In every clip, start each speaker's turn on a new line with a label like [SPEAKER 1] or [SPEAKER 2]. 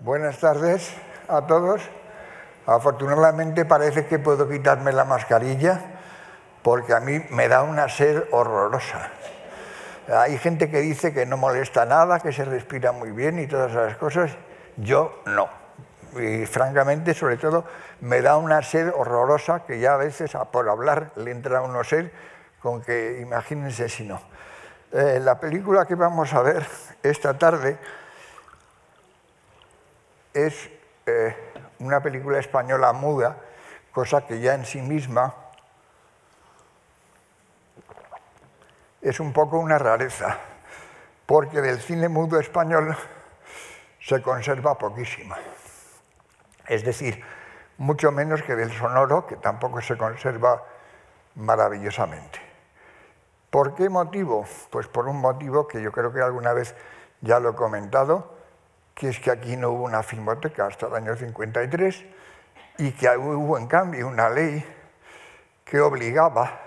[SPEAKER 1] Buenas tardes a todos. Afortunadamente parece que puedo quitarme la mascarilla porque a mí me da una sed horrorosa. Hay gente que dice que no molesta nada, que se respira muy bien y todas esas cosas. Yo no. Y francamente, sobre todo, me da una sed horrorosa que ya a veces por hablar le entra a uno sed con que imagínense si no. Eh, la película que vamos a ver esta tarde es eh, una película española muda, cosa que ya en sí misma es un poco una rareza, porque del cine mudo español se conserva poquísimo. Es decir, mucho menos que del sonoro, que tampoco se conserva maravillosamente. ¿Por qué motivo? Pues por un motivo que yo creo que alguna vez ya lo he comentado, que es que aquí no hubo una filmoteca hasta el año 53 y que hubo en cambio una ley que obligaba,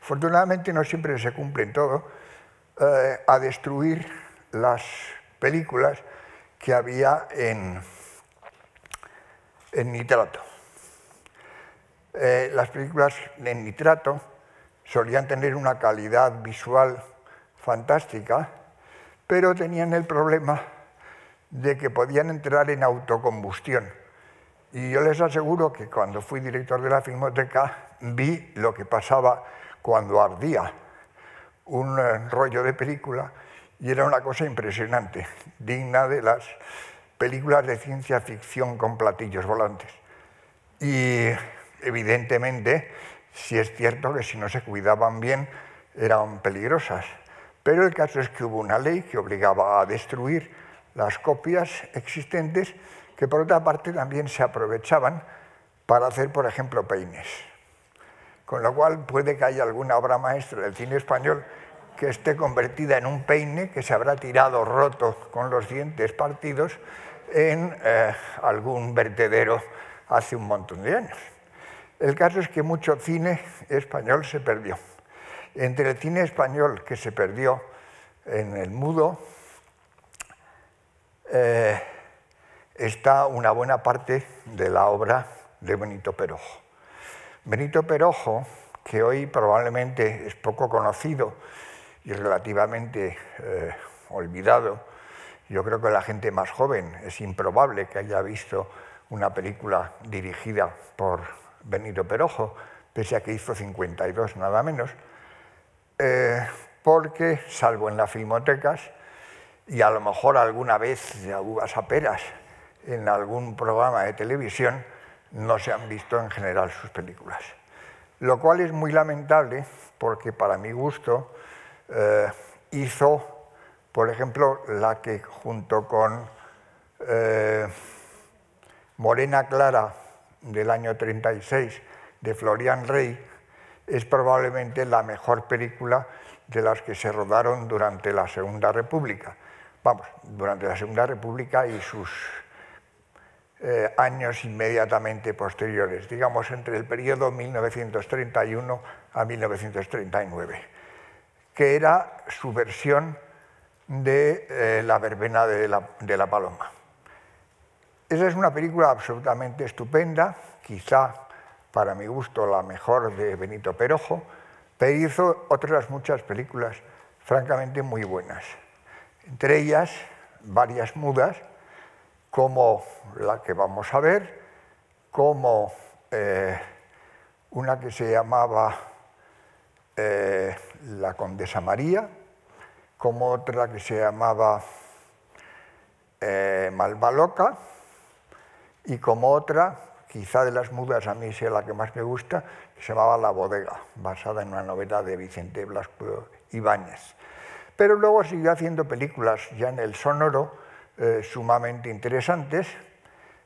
[SPEAKER 1] afortunadamente no siempre se cumple en todo, eh, a destruir las películas que había en, en nitrato. Eh, las películas en nitrato solían tener una calidad visual fantástica, pero tenían el problema de que podían entrar en autocombustión. Y yo les aseguro que cuando fui director de la Filmoteca vi lo que pasaba cuando ardía un eh, rollo de película y era una cosa impresionante, digna de las películas de ciencia ficción con platillos volantes. Y evidentemente si es cierto que si no se cuidaban bien eran peligrosas. Pero el caso es que hubo una ley que obligaba a destruir las copias existentes que por otra parte también se aprovechaban para hacer, por ejemplo, peines. Con lo cual puede que haya alguna obra maestra del cine español que esté convertida en un peine que se habrá tirado roto con los dientes partidos en eh, algún vertedero hace un montón de años. El caso es que mucho cine español se perdió. Entre el cine español que se perdió en el mudo eh, está una buena parte de la obra de Benito Perojo. Benito Perojo, que hoy probablemente es poco conocido y relativamente eh, olvidado, yo creo que la gente más joven es improbable que haya visto una película dirigida por Benito Perojo, pese a que hizo 52 nada menos, eh, porque, salvo en las filmotecas, y a lo mejor alguna vez de uvas a peras en algún programa de televisión, no se han visto en general sus películas. Lo cual es muy lamentable porque para mi gusto eh, hizo, por ejemplo, la que junto con eh, Morena Clara del año 36 de Florian Rey es probablemente la mejor película de las que se rodaron durante la Segunda República. Vamos, durante la Segunda República y sus eh, años inmediatamente posteriores, digamos entre el periodo 1931 a 1939, que era su versión de eh, La verbena de la paloma. Esa es una película absolutamente estupenda, quizá para mi gusto la mejor de Benito Perojo, pero hizo otras muchas películas francamente muy buenas. Entre ellas, varias mudas, como la que vamos a ver, como eh, una que se llamaba eh, La Condesa María, como otra que se llamaba eh, Malva Loca, y como otra, quizá de las mudas a mí sea la que más me gusta, que se llamaba La bodega, basada en una novela de Vicente Blasco Ibáñez. Pero luego siguió haciendo películas ya en el sonoro eh, sumamente interesantes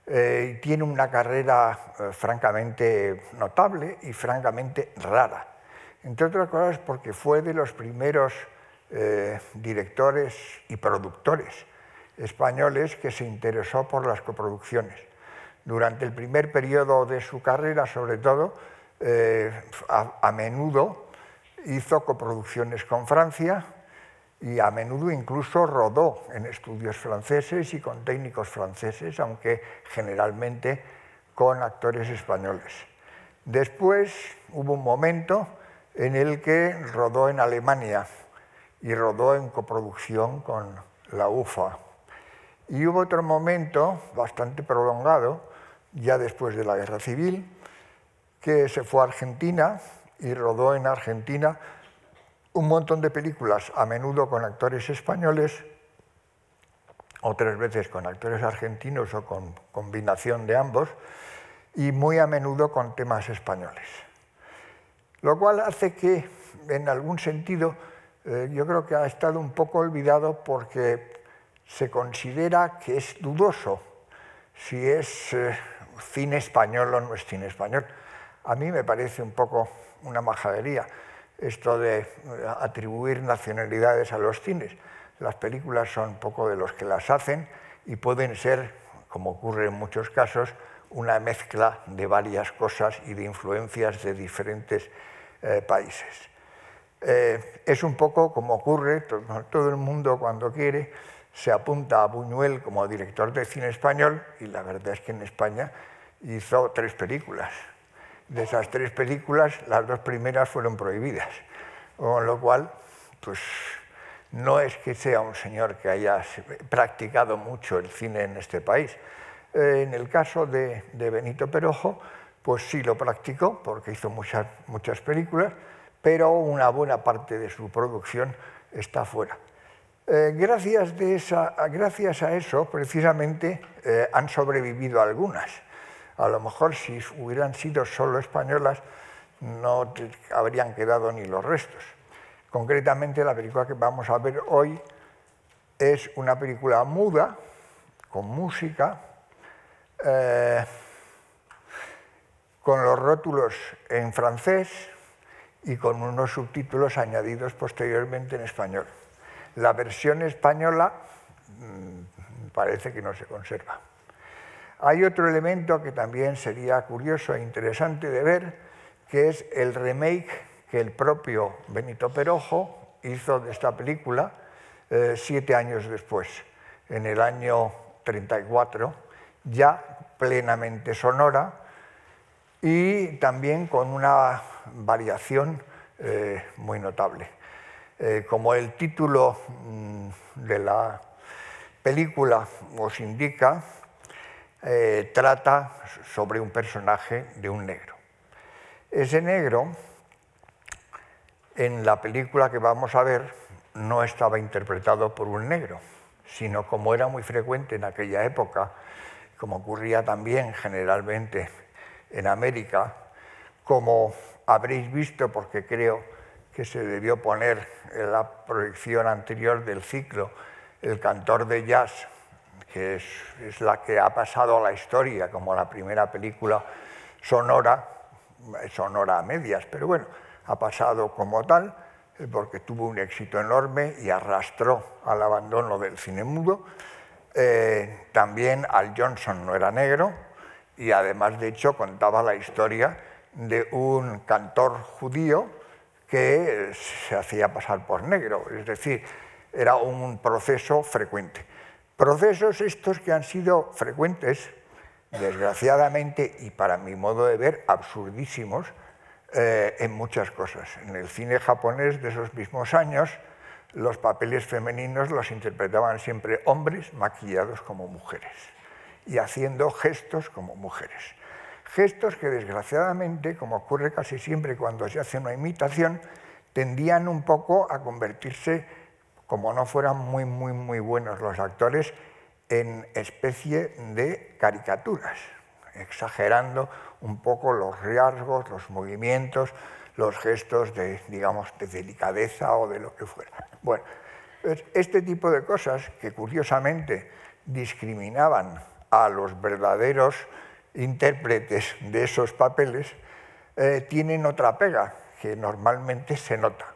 [SPEAKER 1] eh, tiene una carrera eh, francamente notable y francamente rara. Entre otras cosas porque fue de los primeros directores y productores españoles que se interesó por las coproducciones durante el primer periodo de su carrera, sobre todo, eh, a, menudo hizo coproducciones con Francia y a menudo incluso rodó en estudios franceses y con técnicos franceses, aunque generalmente con actores españoles. Después hubo un momento en el que rodó en Alemania y rodó en coproducción con la UFA. Y hubo otro momento bastante prolongado, ya después de la Guerra Civil, que se fue a Argentina y rodó en Argentina un montón de películas, a menudo con actores españoles, otras veces con actores argentinos o con combinación de ambos, y muy a menudo con temas españoles. Lo cual hace que, en algún sentido, eh, yo creo que ha estado un poco olvidado porque se considera que es dudoso si es eh, cine español o no es cine español. A mí me parece un poco una majadería esto de eh, atribuir nacionalidades a los cines. Las películas son poco de los que las hacen y pueden ser, como ocurre en muchos casos, una mezcla de varias cosas y de influencias de diferentes eh, países. Eh, es un poco como ocurre, todo el mundo cuando quiere se apunta a Buñuel como director de cine español y la verdad es que en España hizo tres películas de esas tres películas, las dos primeras fueron prohibidas, con lo cual, pues no es que sea un señor que haya practicado mucho el cine en este país. Eh, en el caso de, Benito Perojo, pues sí lo practicó porque hizo muchas, muchas películas, pero una buena parte de su producción está fuera. Eh, gracias, de esa, gracias a eso, precisamente, eh, han sobrevivido algunas. A lo mejor si hubieran sido solo españolas no habrían quedado ni los restos. Concretamente la película que vamos a ver hoy es una película muda, con música, eh, con los rótulos en francés y con unos subtítulos añadidos posteriormente en español. La versión española mm, parece que no se conserva. Hay otro elemento que también sería curioso e interesante de ver, que es el remake que el propio Benito Perojo hizo de esta película eh, siete años después, en el año 34, ya plenamente sonora y también con una variación eh, muy notable. Eh, como el título mm, de la película os indica, eh, trata sobre un personaje de un negro. Ese negro, en la película que vamos a ver, no estaba interpretado por un negro, sino como era muy frecuente en aquella época, como ocurría también generalmente en América, como habréis visto, porque creo que se debió poner en la proyección anterior del ciclo, el cantor de jazz que es, la que ha pasado a la historia como la primera película sonora, sonora a medias, pero bueno, ha pasado como tal, eh, porque tuvo un éxito enorme y arrastró al abandono del cine mudo. Eh, también Al Johnson no era negro y además, de hecho, contaba la historia de un cantor judío que se hacía pasar por negro, es decir, era un proceso frecuente. Procesos estos que han sido frecuentes, desgraciadamente y para mi modo de ver absurdísimos, eh, en muchas cosas. En el cine japonés de esos mismos años, los papeles femeninos los interpretaban siempre hombres maquillados como mujeres y haciendo gestos como mujeres. Gestos que desgraciadamente, como ocurre casi siempre cuando se hace una imitación, tendían un poco a convertirse como no fueran muy, muy, muy buenos los actores, en especie de caricaturas, exagerando un poco los rasgos, los movimientos, los gestos de, digamos, de delicadeza o de lo que fuera. Bueno, este tipo de cosas que curiosamente discriminaban a los verdaderos intérpretes de esos papeles, eh, tienen otra pega que normalmente se nota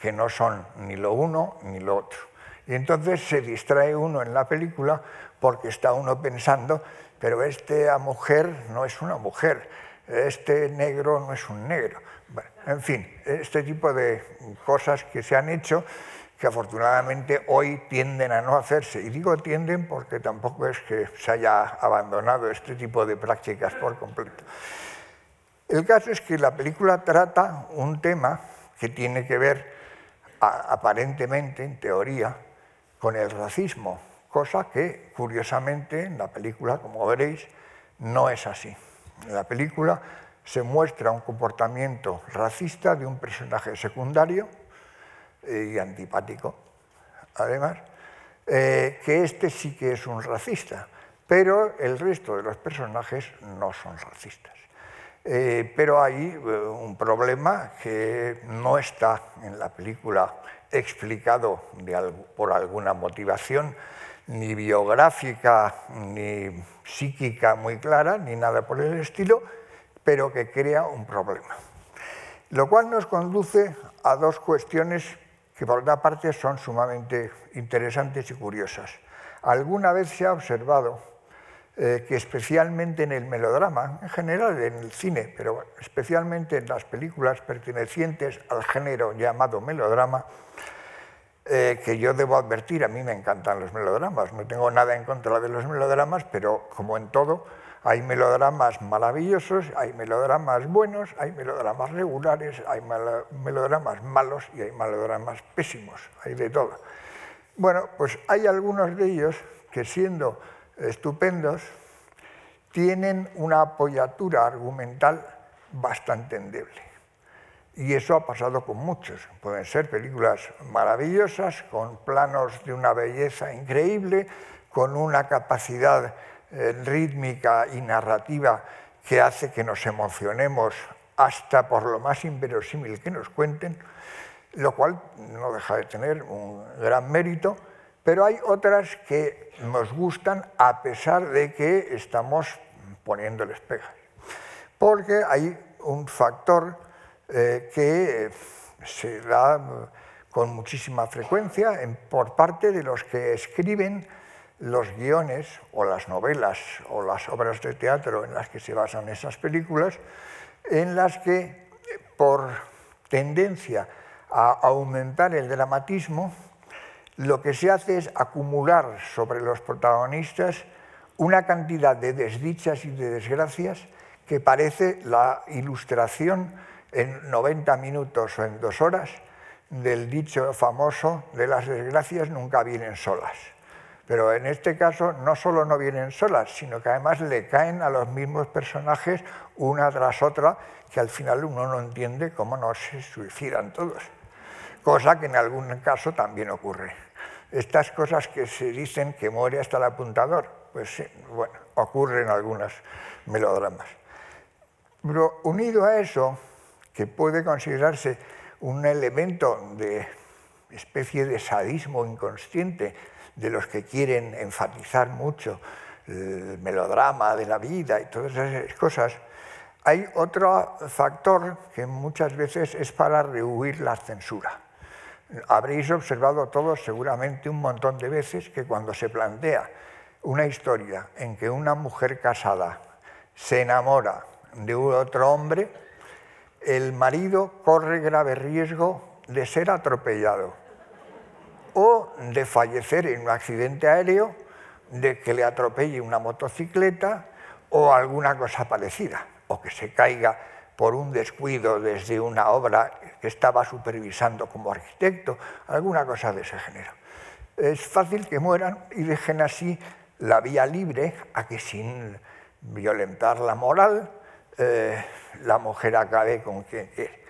[SPEAKER 1] que no son ni lo uno ni lo otro. Y entonces se distrae uno en la película porque está uno pensando, pero esta mujer no es una mujer, este negro no es un negro. en fin, este tipo de cosas que se han hecho que afortunadamente hoy tienden a no hacerse. Y digo tienden porque tampoco es que se haya abandonado este tipo de prácticas por completo. El caso es que la película trata un tema que tiene que ver aparentemente, en teoría, con el racismo, cosa que curiosamente en la película, como veréis, no es así. En la película se muestra un comportamiento racista de un personaje secundario eh, y antipático, además, eh, que este sí que es un racista, pero el resto de los personajes no son racistas. Eh, pero hay un problema que no está en la película explicado por alguna motivación, ni biográfica, ni psíquica muy clara, ni nada por el estilo, pero que crea un problema. Lo cual nos conduce a dos cuestiones que por otra parte son sumamente interesantes y curiosas. Alguna vez se ha observado eh, que especialmente en el melodrama, en general en el cine, pero especialmente en las películas pertenecientes al género llamado melodrama, eh, que yo debo advertir, a mí me encantan los melodramas, no tengo nada en contra de los melodramas, pero como en todo, hay melodramas maravillosos, hay melodramas buenos, hay melodramas regulares, hay melodramas malos y hay melodramas pésimos, hay de todo. Bueno, pues hay algunos de ellos que siendo estupendos tienen una apoyatura argumental bastante endeble. Y eso ha pasado con muchos. Pueden ser películas maravillosas, con planos de una belleza increíble, con una capacidad eh, rítmica y narrativa que hace que nos emocionemos hasta por lo más inverosímil que nos cuenten, lo cual no deja de tener un gran mérito, pero hay otras que nos gustan a pesar de que estamos poniéndoles pegas. Porque hay un factor eh, que se da con muchísima frecuencia por parte de los que escriben los guiones o las novelas o las obras de teatro en las que se basan esas películas, en las que por tendencia a aumentar el dramatismo, lo que se hace es acumular sobre los protagonistas una cantidad de desdichas y de desgracias que parece la ilustración en 90 minutos o en dos horas del dicho famoso de las desgracias nunca vienen solas. Pero en este caso no solo no vienen solas, sino que además le caen a los mismos personajes una tras otra, que al final uno no entiende cómo no se suicidan todos. Cosa que en algún caso también ocurre. Estas cosas que se dicen que muere hasta el apuntador, pues sí, bueno, ocurre en algunos melodramas. Pero unido a eso, que puede considerarse un elemento de especie de sadismo inconsciente, de los que quieren enfatizar mucho el melodrama de la vida y todas esas cosas, hay otro factor que muchas veces es para rehuir la censura. Habréis observado todos seguramente un montón de veces que cuando se plantea una historia en que una mujer casada se enamora de otro hombre, el marido corre grave riesgo de ser atropellado o de fallecer en un accidente aéreo, de que le atropelle una motocicleta o alguna cosa parecida, o que se caiga por un descuido desde una obra que estaba supervisando como arquitecto, alguna cosa de ese género. Es fácil que mueran y dejen así la vía libre a que sin violentar la moral eh, la mujer acabe con quien quiere.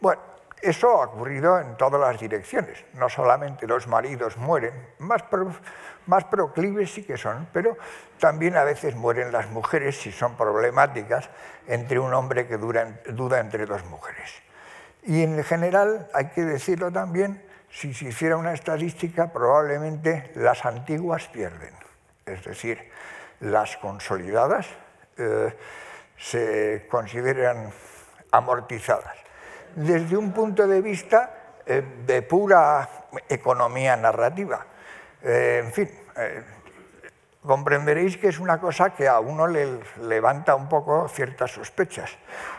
[SPEAKER 1] Bueno, eso ha ocurrido en todas las direcciones. No solamente los maridos mueren, más, proclives sí que son, pero también a veces mueren las mujeres si son problemáticas entre un hombre que duda entre dos mujeres. Y en general, hay que decirlo también, si se hiciera una estadística, probablemente las antiguas pierden. Es decir, las consolidadas eh, se consideran amortizadas desde un punto de vista eh, de pura economía narrativa. Eh, en fin, eh, comprenderéis que es una cosa que a uno le levanta un poco ciertas sospechas.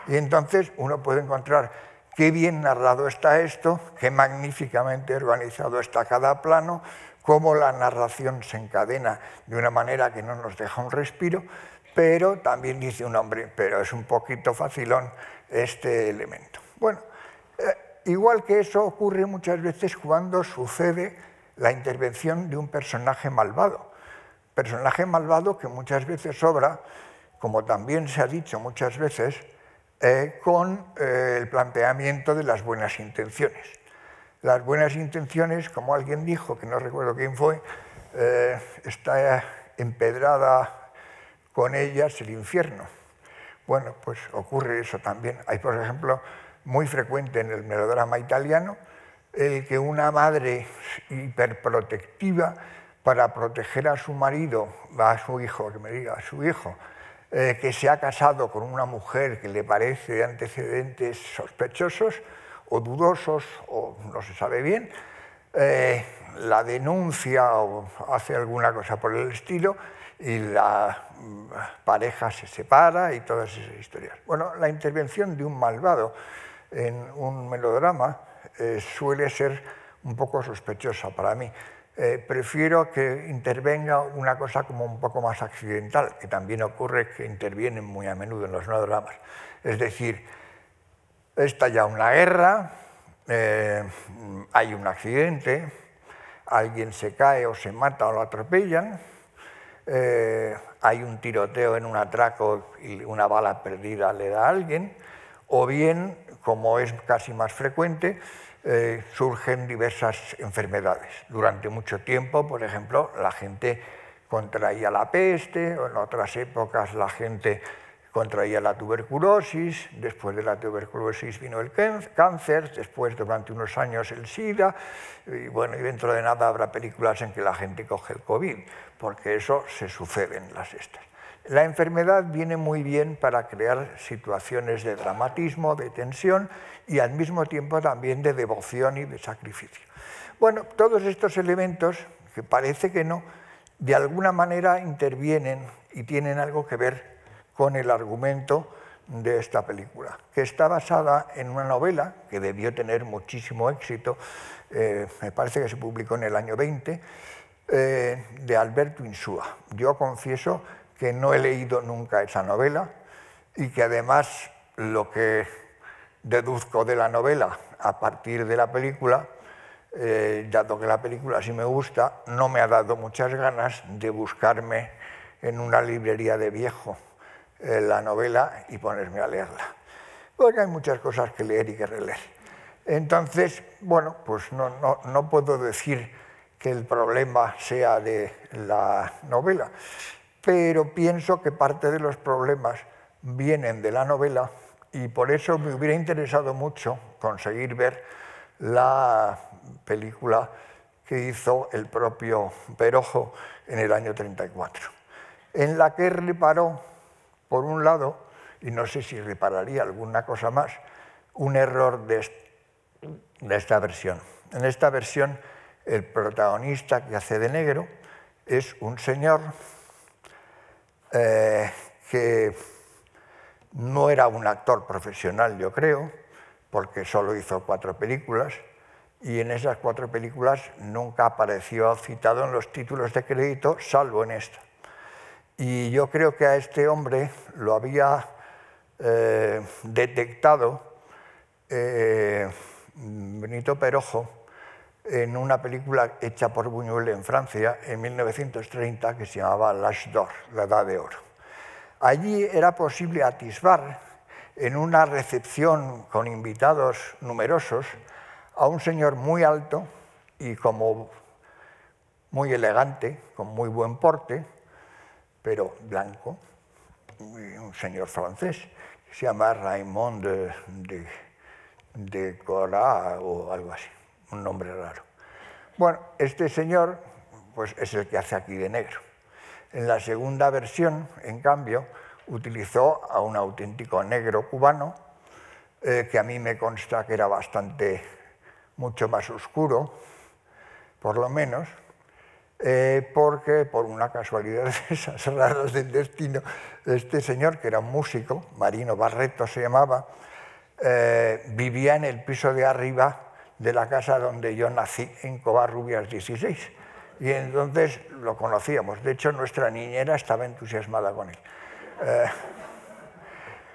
[SPEAKER 1] Y entonces uno puede encontrar qué bien narrado está esto, qué magníficamente organizado está cada plano, cómo la narración se encadena de una manera que no nos deja un respiro, pero también dice un hombre, pero es un poquito facilón este elemento. Bueno, eh, igual que eso ocurre muchas veces cuando sucede la intervención de un personaje malvado. Personaje malvado que muchas veces obra, como también se ha dicho muchas veces, eh, con eh, el planteamiento de las buenas intenciones las buenas intenciones, como alguien dijo, que no recuerdo quién fue, está empedrada con ellas el infierno. Bueno, pues ocurre eso también. Hay, por ejemplo, muy frecuente en el melodrama italiano, el que una madre hiperprotectiva para proteger a su marido, a su hijo, que me diga, a su hijo, eh, que se ha casado con una mujer que le parece de antecedentes sospechosos, o dudosos o no se sabe bien, eh, la denuncia o hace alguna cosa por el estilo y la mm, pareja se separa y todas esas historias. Bueno, la intervención de un malvado en un melodrama eh, suele ser un poco sospechosa para mí. Eh, prefiero que intervenga una cosa como un poco más accidental, que también ocurre que intervienen muy a menudo en los melodramas. Es decir, ya una guerra, eh, hay un accidente, alguien se cae o se mata o lo atropellan, eh, hay un tiroteo en un atraco y una bala perdida le da a alguien, o bien, como es casi más frecuente, eh, surgen diversas enfermedades. Durante mucho tiempo, por ejemplo, la gente contraía la peste, en otras épocas la gente contraía la tuberculosis, después de la tuberculosis vino el cáncer, después durante unos años el SIDA, y bueno, y dentro de nada habrá películas en que la gente coge el COVID, porque eso se sucede en las estas. La enfermedad viene muy bien para crear situaciones de dramatismo, de tensión y al mismo tiempo también de devoción y de sacrificio. Bueno, todos estos elementos, que parece que no, de alguna manera intervienen y tienen algo que ver con el argumento de esta película, que está basada en una novela que debió tener muchísimo éxito, eh, me parece que se publicó en el año 20, eh, de Alberto Insúa. Yo confieso que no he leído nunca esa novela y que además lo que deduzco de la novela a partir de la película, eh, dado que la película sí me gusta, no me ha dado muchas ganas de buscarme en una librería de viejo eh, la novela y ponerme a leerla. Porque hay muchas cosas que leer y que releer. Entonces, bueno, pues no, no, no puedo decir que el problema sea de la novela, pero pienso que parte de los problemas vienen de la novela y por eso me hubiera interesado mucho conseguir ver la película que hizo el propio Perojo en el año 34, en la que reparó por un lado, y no sé si repararía alguna cosa más, un error de, esta versión. En esta versión, el protagonista que hace de negro es un señor eh, que no era un actor profesional, yo creo, porque solo hizo cuatro películas, y en esas cuatro películas nunca apareció citado en los títulos de crédito, salvo en esta. Y yo creo que a este hombre lo había eh, detectado eh, Benito Perojo en una película hecha por Buñuel en Francia en 1930 que se llamaba L'Âge d'Or, la Edad de Oro. Allí era posible atisbar en una recepción con invitados numerosos a un señor muy alto y como muy elegante, con muy buen porte, pero blanco, un señor francés, se llama Raymond de, de Cora o algo así, un nombre raro. Bueno, este señor pues, es el que hace aquí de negro. En la segunda versión, en cambio, utilizó a un auténtico negro cubano, eh, que a mí me consta que era bastante, mucho más oscuro, por lo menos, eh, porque por una casualidad de esas raras del destino, este señor, que era un músico, Marino Barreto se llamaba, eh, vivía en el piso de arriba de la casa donde yo nací, en Covarrubias 16. Y entonces lo conocíamos. De hecho, nuestra niñera estaba entusiasmada con él. Eh,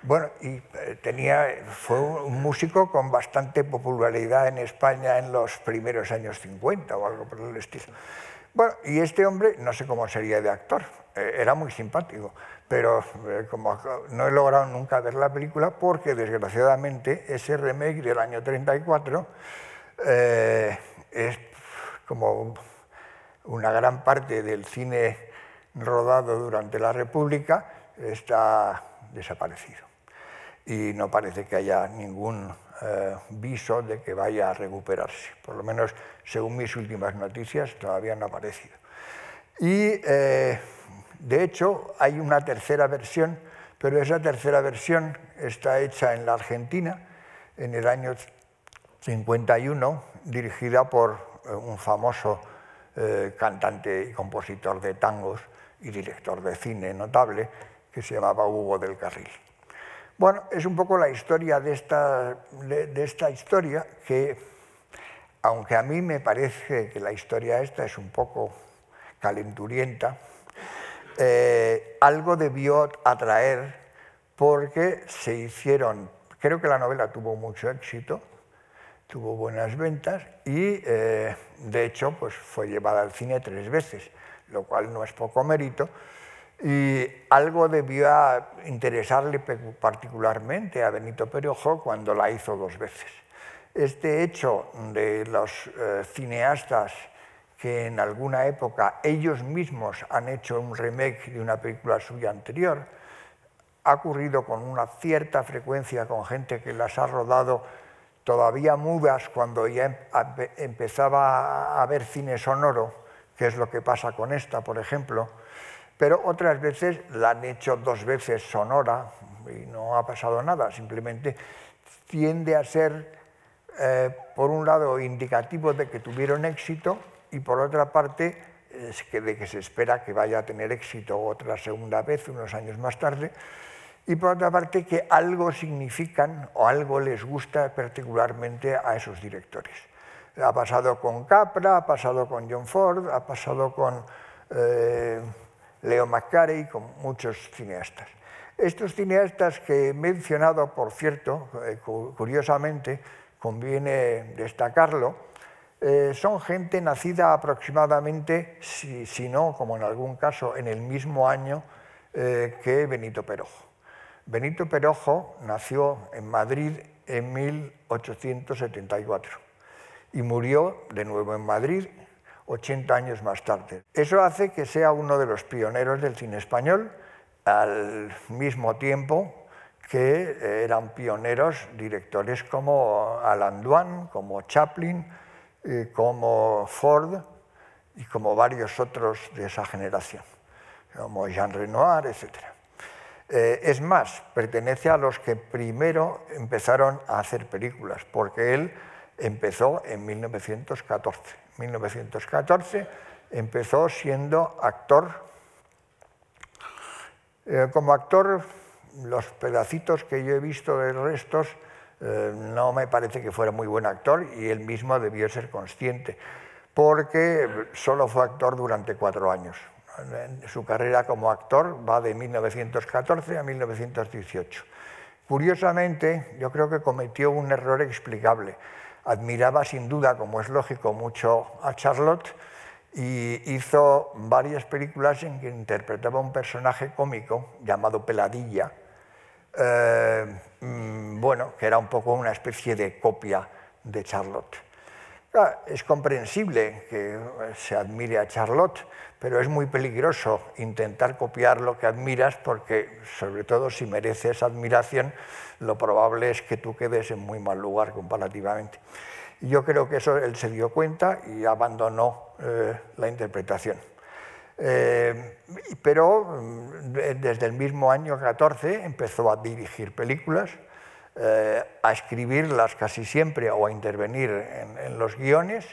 [SPEAKER 1] bueno, y eh, tenía, fue un músico con bastante popularidad en España en los primeros años 50 o algo por el estilo. Bueno, y este hombre, no sé cómo sería de actor, eh, era muy simpático, pero como no he logrado nunca ver la película porque desgraciadamente ese remake del año 34 es como una gran parte del cine rodado durante la República está desaparecido. Y no parece que haya ningún eh, viso de que vaya a recuperarse. Por lo menos, según mis últimas noticias, todavía no ha aparecido. Y, eh, de hecho, hay una tercera versión, pero esa tercera versión está hecha en la Argentina en el año 51, dirigida por eh, un famoso eh, cantante y compositor de tangos y director de cine notable, que se llamaba Hugo del Carril. Bueno, es un poco la historia de esta, historia que, aunque a mí me parece que la historia esta es un poco calenturienta, eh, algo debió atraer porque se hicieron, creo que la novela tuvo mucho éxito, tuvo buenas ventas y eh, de hecho pues, fue llevada al cine tres veces, lo cual no es poco mérito. Y algo debió interesarle particularmente a Benito Perojo cuando la hizo dos veces. Este hecho de los eh, cineastas que en alguna época ellos mismos han hecho un remake de una película suya anterior, ha ocurrido con una cierta frecuencia con gente que las ha rodado todavía mudas cuando ya em, empezaba a haber cine sonoro, que es lo que pasa con esta, por ejemplo, pero otras veces la han hecho dos veces sonora y no ha pasado nada, simplemente tiende a ser, eh, por un lado, indicativo de que tuvieron éxito y por otra parte, de que se espera que vaya a tener éxito otra segunda vez, unos años más tarde, y por otra parte que algo significan o algo les gusta particularmente a esos directores. Ha pasado con Capra, ha pasado con John Ford, ha pasado con eh, Leo McCarey, con muchos cineastas. Estos cineastas que he mencionado, por cierto, eh, curiosamente, conviene destacarlo, eh, son gente nacida aproximadamente, si, si, no, como en algún caso, en el mismo año que Benito Perojo. Benito Perojo nació en Madrid en 1874 y murió de nuevo en Madrid 80 años más tarde. Eso hace que sea uno de los pioneros del cine español, al mismo tiempo que eh, eran pioneros directores como Alan Duan, como Chaplin, eh, como Ford y como varios otros de esa generación, como Jean Renoir, etcétera. Eh, es más, pertenece a los que primero empezaron a hacer películas, porque él empezó en 1914. 1914 empezó siendo actor. Eh, como actor, los pedacitos que yo he visto de restos eh, no me parece que fuera muy buen actor y él mismo debió ser consciente, porque solo fue actor durante cuatro años. Su carrera como actor va de 1914 a 1918. Curiosamente, yo creo que cometió un error explicable. Admiraba sin duda, como es lógico, mucho a Charlotte y hizo varias películas en que interpretaba un personaje cómico llamado Peladilla, eh, mm, bueno, que era un poco una especie de copia de Charlotte. Es comprensible que se admire a Charlotte, pero es muy peligroso intentar copiar lo que admiras porque, sobre todo si mereces admiración, lo probable es que tú quedes en muy mal lugar comparativamente. Yo creo que eso él se dio cuenta y abandonó eh, la interpretación. Eh, pero mm, desde el mismo año 14 empezó a dirigir películas, eh, a escribirlas casi siempre o a intervenir en los guiones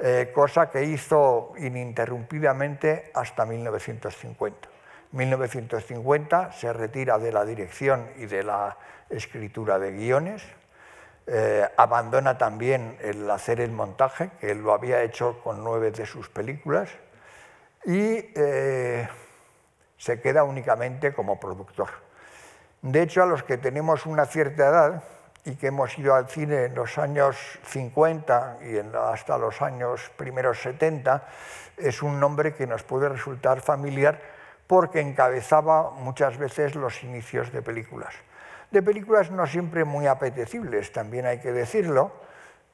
[SPEAKER 1] eh, cosa que hizo ininterrumpidamente hasta 1950. 1950 se retira de la dirección y de la escritura de guiones, eh, abandona también el hacer el montaje, que él lo había hecho con nueve de sus películas, y eh, se queda únicamente como productor. De hecho, a los que tenemos una cierta edad y que hemos ido al cine en los años 50 y hasta los años primeros 70, es un nombre que nos puede resultar familiar porque encabezaba muchas veces los inicios de películas. De películas no siempre muy apetecibles, también hay que decirlo,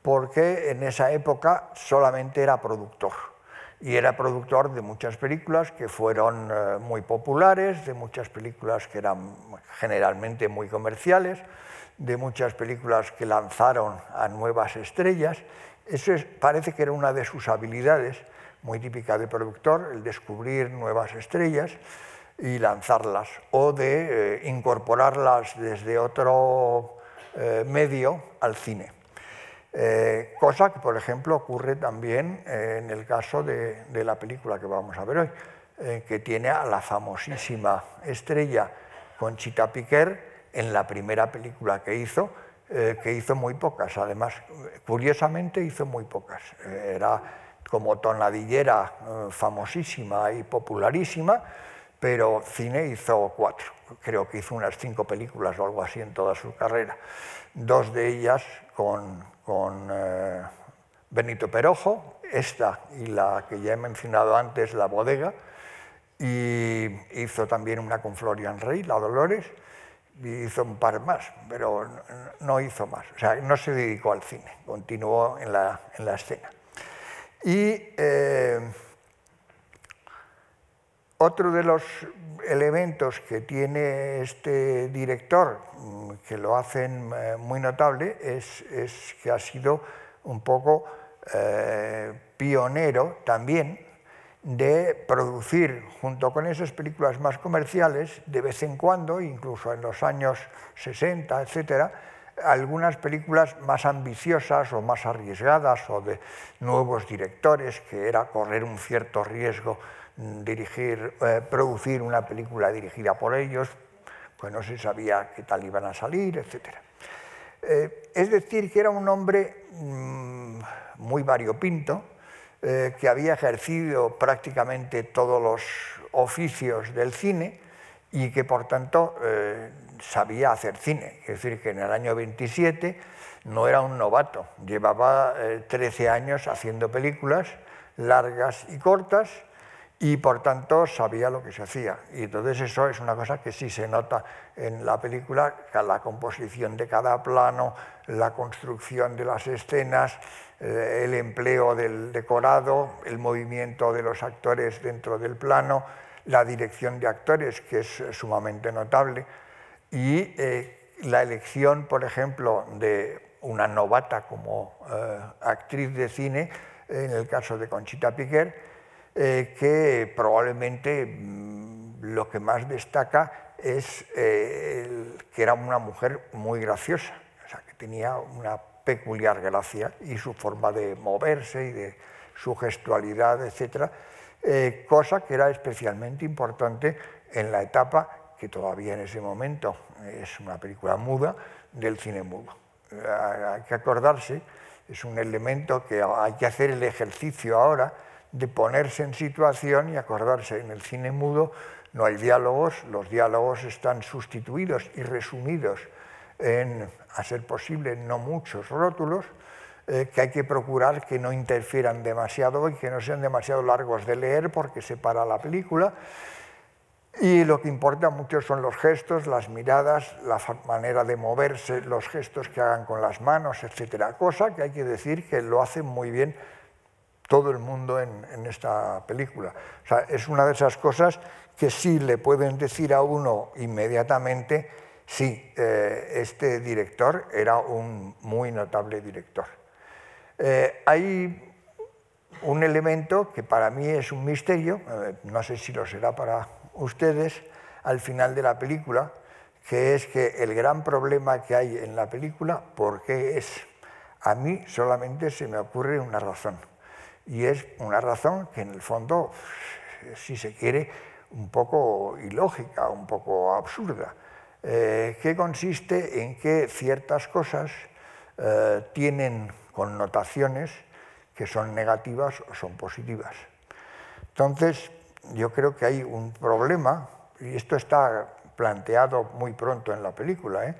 [SPEAKER 1] porque en esa época solamente era productor. Y era productor de muchas películas que fueron eh, muy populares, de muchas películas que eran generalmente muy comerciales, de muchas películas que lanzaron a nuevas estrellas. Eso parece que era una de sus habilidades muy típica de productor, el descubrir nuevas estrellas y lanzarlas, o de eh, incorporarlas desde otro eh, medio al cine. Eh, cosa que, por ejemplo, ocurre también en el caso de, la película que vamos a ver hoy, que tiene a la famosísima estrella Conchita Piquer en la primera película que hizo, que hizo muy pocas, además, curiosamente hizo muy pocas. era como tonadillera eh, famosísima y popularísima, pero cine hizo cuatro. Creo que hizo unas cinco películas o algo así en toda su carrera. Dos de ellas con, con eh, Benito Perojo, esta y la que ya he mencionado antes, La Bodega, y hizo también una con Florian Rey, La Dolores, y hizo un par más, pero no hizo más. O sea, no se dedicó al cine, continuó en la, en la escena. Y eh, otro de los elementos que tiene este director, mm, que lo hacen eh, muy notable, es, que ha sido un poco eh, pionero también de producir, junto con esas películas más comerciales, de vez en cuando, incluso en los años 60, etcétera, algunas películas más ambiciosas o más arriesgadas o de nuevos directores, que era correr un cierto riesgo dirigir, eh, producir una película dirigida por ellos, pues no se sabía qué tal iban a salir, etc. Eh, es decir, que era un hombre mm, muy variopinto, eh, que había ejercido prácticamente todos los oficios del cine y que por tanto sabía hacer cine. Es decir, que en el año 27 no era un novato, llevaba 13 eh, años haciendo películas largas y cortas y por tanto sabía lo que se hacía. Y entonces eso es una cosa que sí se nota en la película, la composición de cada plano, la construcción de las escenas, eh, el empleo del decorado, el movimiento de los actores dentro del plano, la dirección de actores, que es sumamente notable y eh, la elección, por ejemplo, de una novata como eh, actriz de cine, en el caso de Conchita Piquer, eh, que probablemente mm, lo que más destaca es que era una mujer muy graciosa, o sea, que tenía una peculiar gracia y su forma de moverse y de su gestualidad, etc., cosa que era especialmente importante en la etapa que todavía en ese momento es una película muda, del cine mudo. Hay que acordarse, es un elemento que hay que hacer el ejercicio ahora de ponerse en situación y acordarse. En el cine mudo no hay diálogos, los diálogos están sustituidos y resumidos en, a ser posible, no muchos rótulos, eh, que hay que procurar que no interfieran demasiado y que no sean demasiado largos de leer porque se para la película y lo que importa mucho son los gestos, las miradas, la manera de moverse, los gestos que hagan con las manos, etcétera. Cosa que hay que decir que lo hace muy bien todo el mundo en, esta película. O sea, es una de esas cosas que sí le pueden decir a uno inmediatamente, sí, eh, este director era un muy notable director. Eh, hay un elemento que para mí es un misterio, no sé si lo será para ustedes al final de la película, que es que el gran problema que hay en la película, ¿por qué es? A mí solamente se me ocurre una razón, y es una razón que en el fondo, si se quiere, un poco ilógica, un poco absurda, eh, que consiste en que ciertas cosas eh, tienen connotaciones que son negativas o son positivas. Entonces, yo creo que hay un problema, y esto está planteado muy pronto en la película, ¿eh?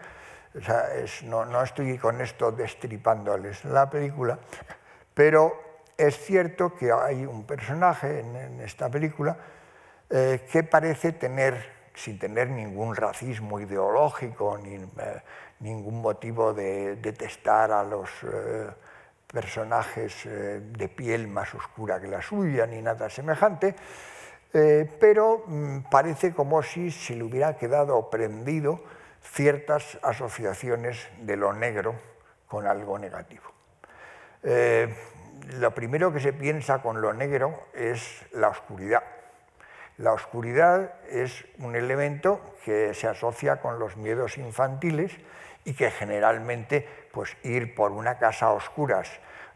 [SPEAKER 1] no, no, estoy con esto destripándoles la película, pero es cierto que hay un personaje en, esta película eh, que parece tener, sin tener ningún racismo ideológico, ni eh, ningún motivo de detestar a los personajes de piel más oscura que la suya, ni nada semejante, pero mm, parece como si se le hubiera quedado prendido ciertas asociaciones de lo negro con algo negativo. Eh, lo primero que se piensa con lo negro es la oscuridad. La oscuridad es un elemento que se asocia con los miedos infantiles y que generalmente pues, ir por una casa a oscuras,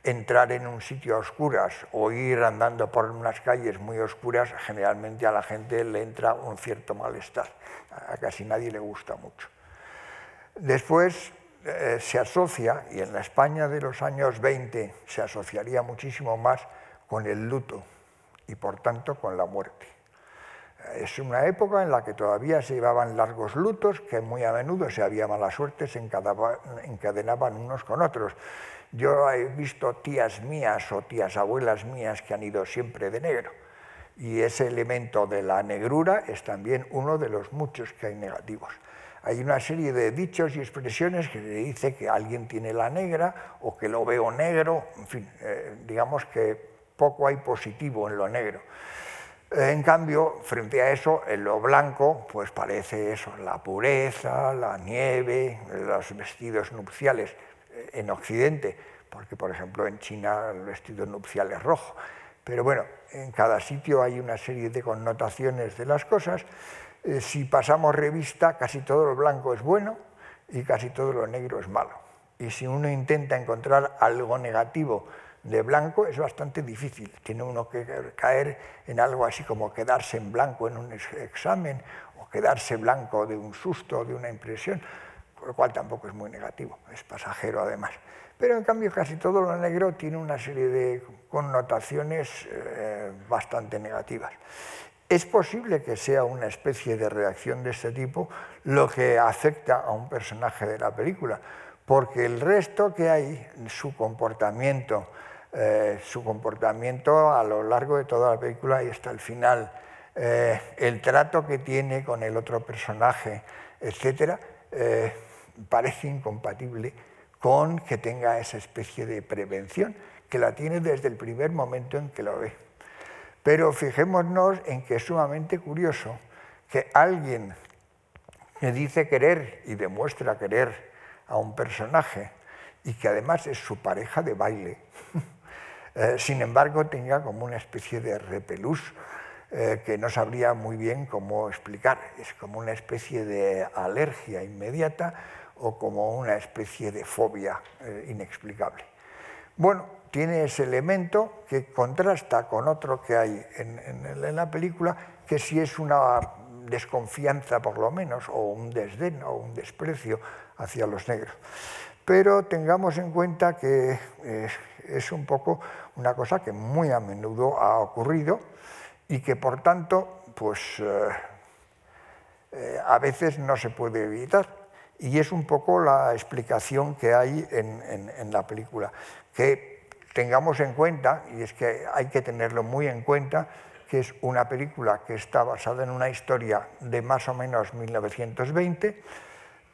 [SPEAKER 1] entrar en un sitio a oscuras o ir andando por unas calles muy oscuras, generalmente a la gente le entra un cierto malestar. A casi nadie le gusta mucho. Después eh, se asocia, y en la España de los años 20 se asociaría muchísimo más con el luto y por tanto con la muerte. Es una época en la que todavía se llevaban largos lutos que muy a menudo, si había mala suerte, se encadenaban unos con otros. Yo he visto tías mías o tías abuelas mías que han ido siempre de negro y ese elemento de la negrura es también uno de los muchos que hay negativos hay una serie de dichos y expresiones que se dice que alguien tiene la negra o que lo veo negro, en fin, eh, digamos que poco hay positivo en lo negro. En cambio, frente a eso, en lo blanco, pues parece eso, la pureza, la nieve, los vestidos nupciales eh, en Occidente, porque por ejemplo en China el vestido nupcial es rojo. Pero bueno, en cada sitio hay una serie de connotaciones de las cosas eh, si pasamos revista, casi todo lo blanco es bueno y casi todo lo negro es malo. Y si uno intenta encontrar algo negativo de blanco, es bastante difícil. Tiene uno que caer en algo así como quedarse en blanco en un examen o quedarse blanco de un susto, de una impresión, lo cual tampoco es muy negativo, es pasajero además. Pero en cambio casi todo lo negro tiene una serie de connotaciones eh, bastante negativas. Es posible que sea una especie de reacción de este tipo lo que afecta a un personaje de la película, porque el resto que hay, su comportamiento, eh, su comportamiento a lo largo de toda la película y hasta el final, eh, el trato que tiene con el otro personaje, etc., eh, parece incompatible con que tenga esa especie de prevención, que la tiene desde el primer momento en que lo ve. Pero fijémonos en que es sumamente curioso que alguien que dice querer y demuestra querer a un personaje y que además es su pareja de baile, eh, sin embargo tenga como una especie de repelús eh, que no sabría muy bien cómo explicar. Es como una especie de alergia inmediata o como una especie de fobia eh, inexplicable. Bueno, tiene ese elemento que contrasta con otro que hay en, la película, que si es una desconfianza por lo menos, o un desdén o un desprecio hacia los negros. Pero tengamos en cuenta que eh, es un poco una cosa que muy a menudo ha ocurrido y que por tanto pues, eh, eh, a veces no se puede evitar. Y es un poco la explicación que hay en, en la película, que tengamos en cuenta, y es que hay que tenerlo muy en cuenta, que es una película que está basada en una historia de más o menos 1920,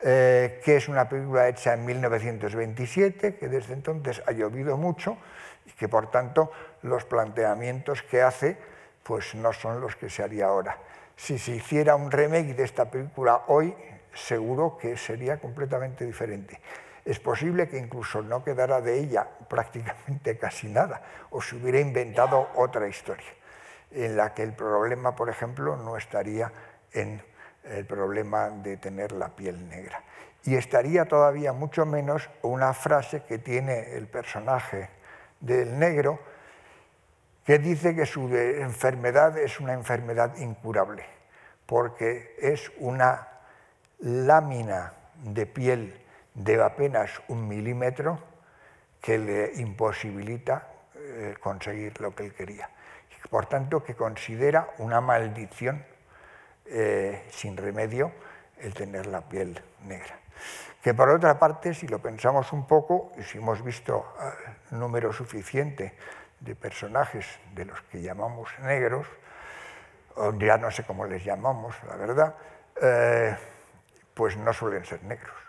[SPEAKER 1] eh, que es una película hecha en 1927, que desde entonces ha llovido mucho y que por tanto los planteamientos que hace pues no son los que se haría ahora. Si se hiciera un remake de esta película hoy, seguro que sería completamente diferente es posible que incluso no quedara de ella prácticamente casi nada, o se hubiera inventado otra historia, en la que el problema, por ejemplo, no estaría en el problema de tener la piel negra. Y estaría todavía mucho menos una frase que tiene el personaje del negro, que dice que su enfermedad es una enfermedad incurable porque es una lámina de piel de apenas un milímetro que le imposibilita eh, conseguir lo que él quería. Por tanto, que considera una maldición eh, sin remedio el tener la piel negra. Que por otra parte, si lo pensamos un poco, y si hemos visto un número suficiente de personajes de los que llamamos negros, o ya no sé cómo les llamamos, la verdad, eh, pues no suelen ser negros.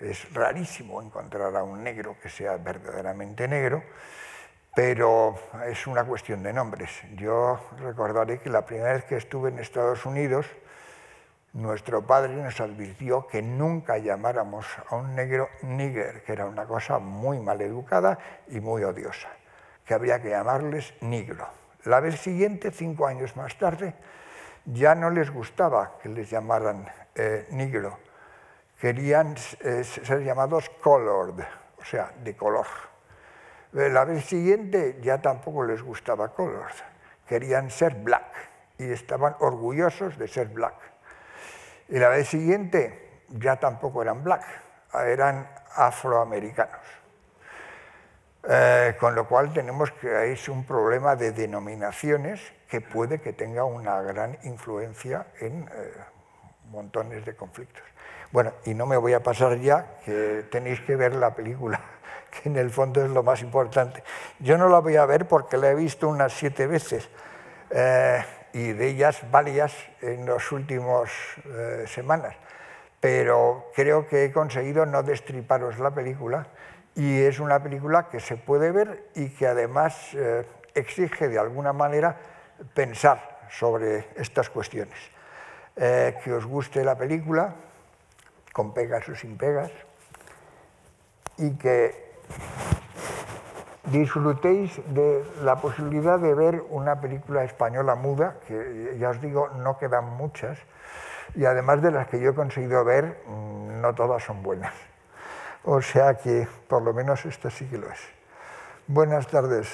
[SPEAKER 1] Es rarísimo encontrar a un negro que sea verdaderamente negro, pero es una cuestión de nombres. Yo recordaré que la primera vez que estuve en Estados Unidos, nuestro padre nos advirtió que nunca llamáramos a un negro nigger, que era una cosa muy mal educada y muy odiosa, que habría que llamarles negro. La vez siguiente, cinco años más tarde, ya no les gustaba que les llamaran eh, negro, querían eh, ser llamados colored, o sea, de color. Eh, la vez siguiente ya tampoco les gustaba colored, querían ser black y estaban orgullosos de ser black. Y la vez siguiente ya tampoco eran black, eran afroamericanos. Eh, con lo cual tenemos que es un problema de denominaciones que puede que tenga una gran influencia en montones de conflictos. Bueno, y no me voy a pasar ya, que tenéis que ver la película, que en el fondo es lo más importante. Yo no la voy a ver porque la he visto unas siete veces, eh, y de ellas varias en las últimas semanas, pero creo que he conseguido no destriparos la película, y es una película que se puede ver y que además eh, exige de alguna manera pensar sobre estas cuestiones. Eh, que os guste la película, con pegas o sin pegas, y que disfrutéis de la posibilidad de ver una película española muda, que ya os digo, no quedan muchas, y además de las que yo he conseguido ver, mm, no todas son buenas. O sea que por lo menos esto sí que lo es. Buenas tardes.